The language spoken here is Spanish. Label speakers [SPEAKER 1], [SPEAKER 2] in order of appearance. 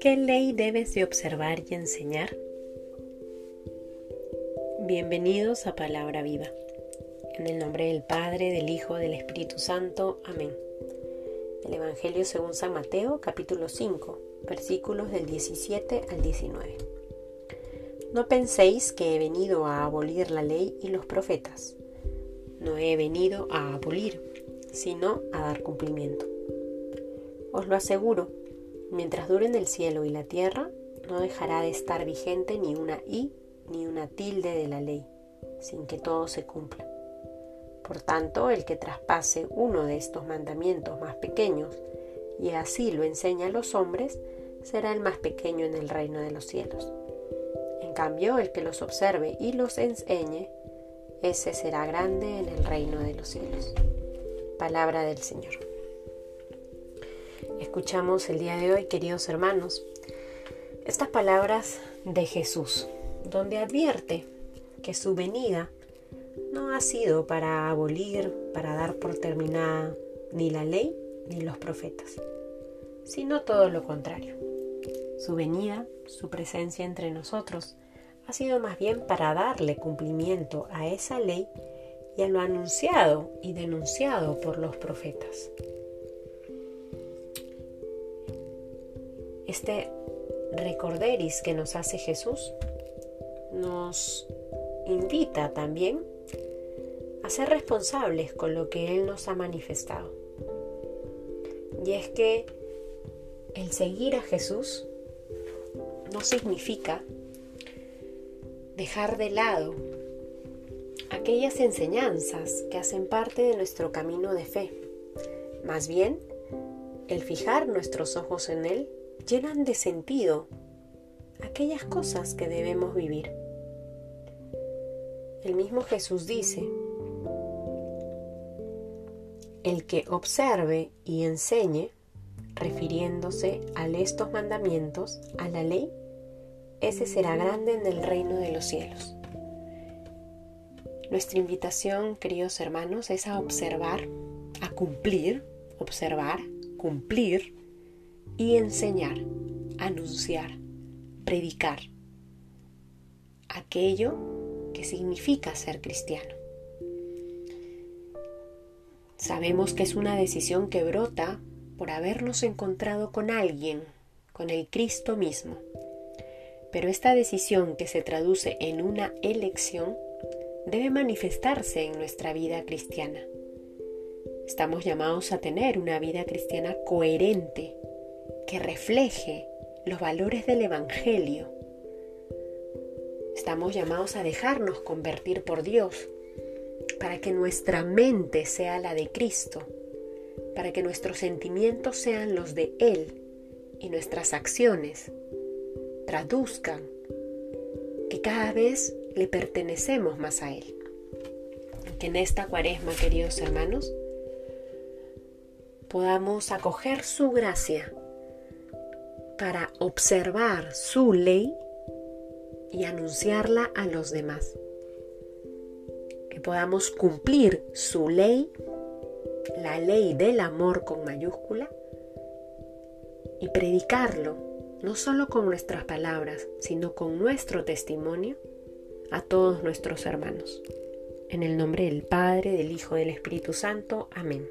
[SPEAKER 1] ¿Qué ley debes de observar y enseñar? Bienvenidos a Palabra Viva. En el nombre del Padre, del Hijo, del Espíritu Santo. Amén. El Evangelio según San Mateo, capítulo 5, versículos del 17 al 19. No penséis que he venido a abolir la ley y los profetas. No he venido a abolir, sino a dar cumplimiento. Os lo aseguro Mientras duren el cielo y la tierra, no dejará de estar vigente ni una i ni una tilde de la ley, sin que todo se cumpla. Por tanto, el que traspase uno de estos mandamientos más pequeños y así lo enseña a los hombres, será el más pequeño en el reino de los cielos. En cambio, el que los observe y los enseñe, ese será grande en el reino de los cielos. Palabra del Señor escuchamos el día de hoy, queridos hermanos, estas palabras de Jesús, donde advierte que su venida no ha sido para abolir, para dar por terminada ni la ley ni los profetas, sino todo lo contrario. Su venida, su presencia entre nosotros, ha sido más bien para darle cumplimiento a esa ley y a lo anunciado y denunciado por los profetas. Este recorderis que nos hace Jesús nos invita también a ser responsables con lo que Él nos ha manifestado. Y es que el seguir a Jesús no significa dejar de lado aquellas enseñanzas que hacen parte de nuestro camino de fe. Más bien, el fijar nuestros ojos en Él llenan de sentido aquellas cosas que debemos vivir. El mismo Jesús dice, el que observe y enseñe, refiriéndose a estos mandamientos, a la ley, ese será grande en el reino de los cielos. Nuestra invitación, queridos hermanos, es a observar, a cumplir, observar, cumplir y enseñar, anunciar, predicar aquello que significa ser cristiano. Sabemos que es una decisión que brota por habernos encontrado con alguien, con el Cristo mismo. Pero esta decisión que se traduce en una elección debe manifestarse en nuestra vida cristiana. Estamos llamados a tener una vida cristiana coherente que refleje los valores del Evangelio. Estamos llamados a dejarnos convertir por Dios para que nuestra mente sea la de Cristo, para que nuestros sentimientos sean los de Él y nuestras acciones traduzcan que cada vez le pertenecemos más a Él. Que en esta cuaresma, queridos hermanos, podamos acoger su gracia para observar su ley y anunciarla a los demás. Que podamos cumplir su ley, la ley del amor con mayúscula, y predicarlo, no solo con nuestras palabras, sino con nuestro testimonio a todos nuestros hermanos. En el nombre del Padre, del Hijo, del Espíritu Santo. Amén.